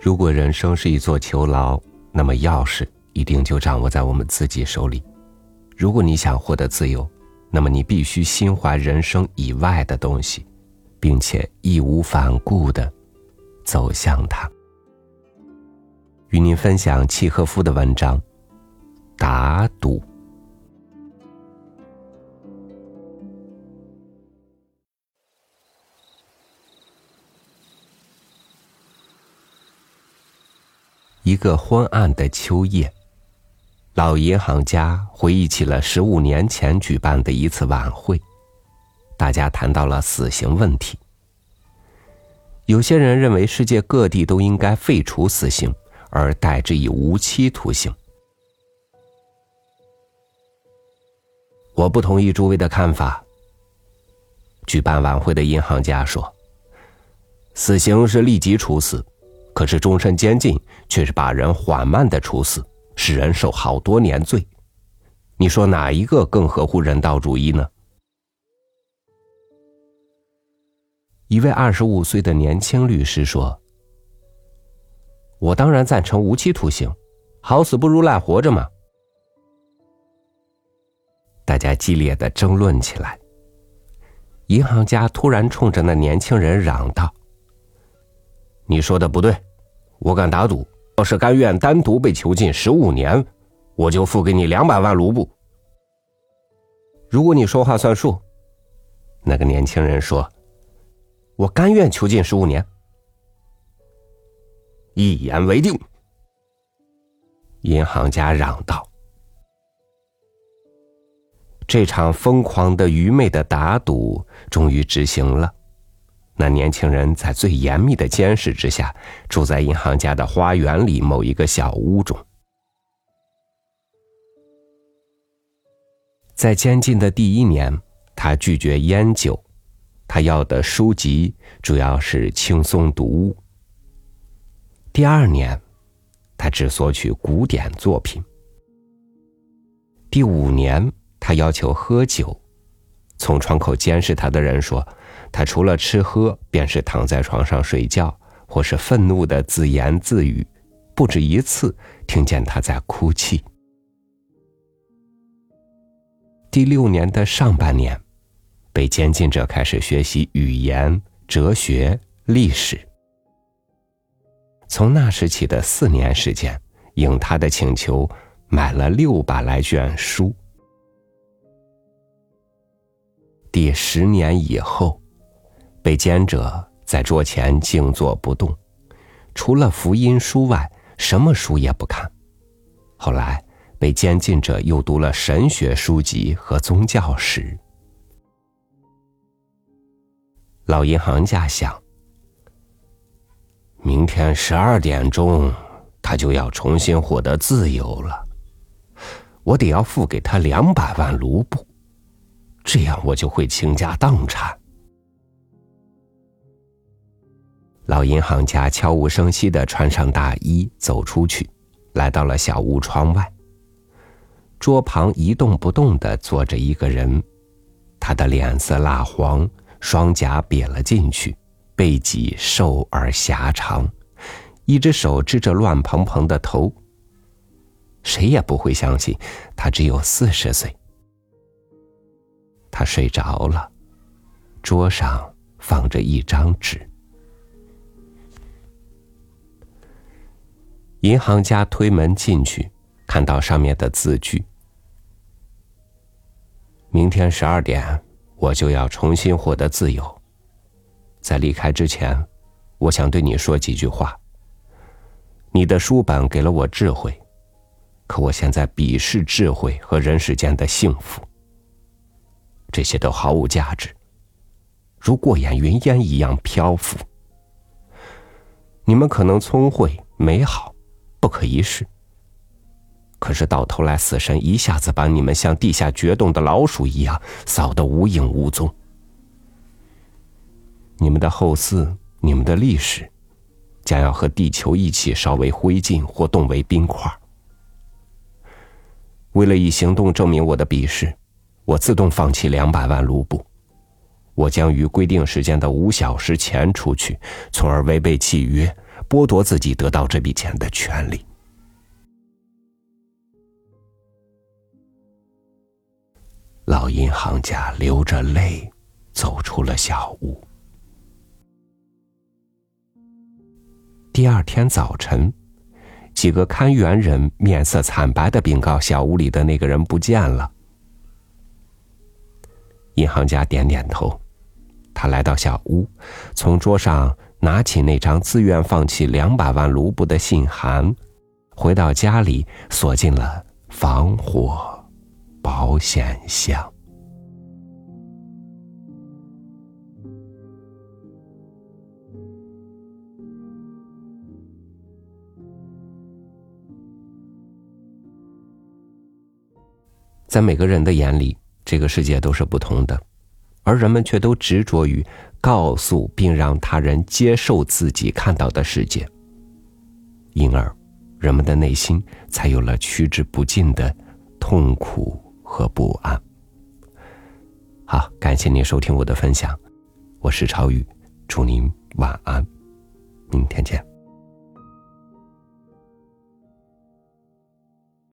如果人生是一座囚牢，那么钥匙一定就掌握在我们自己手里。如果你想获得自由，那么你必须心怀人生以外的东西，并且义无反顾的走向它。与您分享契诃夫的文章《打赌》。一个昏暗的秋夜，老银行家回忆起了十五年前举办的一次晚会，大家谈到了死刑问题。有些人认为世界各地都应该废除死刑，而代之以无期徒刑。我不同意诸位的看法。举办晚会的银行家说：“死刑是立即处死。”可是终身监禁却是把人缓慢的处死，使人受好多年罪。你说哪一个更合乎人道主义呢？一位二十五岁的年轻律师说：“我当然赞成无期徒刑，好死不如赖活着嘛。”大家激烈的争论起来。银行家突然冲着那年轻人嚷道。你说的不对，我敢打赌，要是甘愿单独被囚禁十五年，我就付给你两百万卢布。如果你说话算数，那个年轻人说：“我甘愿囚禁十五年。”一言为定。银行家嚷道：“这场疯狂的、愚昧的打赌终于执行了。”那年轻人在最严密的监视之下，住在银行家的花园里某一个小屋中。在监禁的第一年，他拒绝烟酒，他要的书籍主要是轻松读物。第二年，他只索取古典作品。第五年，他要求喝酒，从窗口监视他的人说。他除了吃喝，便是躺在床上睡觉，或是愤怒的自言自语，不止一次听见他在哭泣。第六年的上半年，被监禁者开始学习语言、哲学、历史。从那时起的四年时间，应他的请求，买了六百来卷书。第十年以后。被监者在桌前静坐不动，除了福音书外，什么书也不看。后来被监禁者又读了神学书籍和宗教史。老银行家想：明天十二点钟，他就要重新获得自由了，我得要付给他两百万卢布，这样我就会倾家荡产。老银行家悄无声息的穿上大衣，走出去，来到了小屋窗外。桌旁一动不动的坐着一个人，他的脸色蜡黄，双颊瘪了进去，背脊瘦而狭长，一只手支着乱蓬蓬的头。谁也不会相信他只有四十岁。他睡着了，桌上放着一张纸。银行家推门进去，看到上面的字句：“明天十二点，我就要重新获得自由。在离开之前，我想对你说几句话。你的书本给了我智慧，可我现在鄙视智慧和人世间的幸福。这些都毫无价值，如过眼云烟一样漂浮。你们可能聪慧美好。”不可一世。可是到头来，死神一下子把你们像地下掘洞的老鼠一样扫得无影无踪。你们的后嗣，你们的历史，将要和地球一起烧为灰烬或冻为冰块。为了以行动证明我的鄙视，我自动放弃两百万卢布。我将于规定时间的五小时前出去，从而违背契约，剥夺自己得到这笔钱的权利。老银行家流着泪走出了小屋。第二天早晨，几个看园人面色惨白的禀告：小屋里的那个人不见了。银行家点点头，他来到小屋，从桌上拿起那张自愿放弃两百万卢布的信函，回到家里锁进了防火保险箱。在每个人的眼里。这个世界都是不同的，而人们却都执着于告诉并让他人接受自己看到的世界，因而人们的内心才有了趋之不尽的痛苦和不安。好，感谢您收听我的分享，我是超宇，祝您晚安。明天见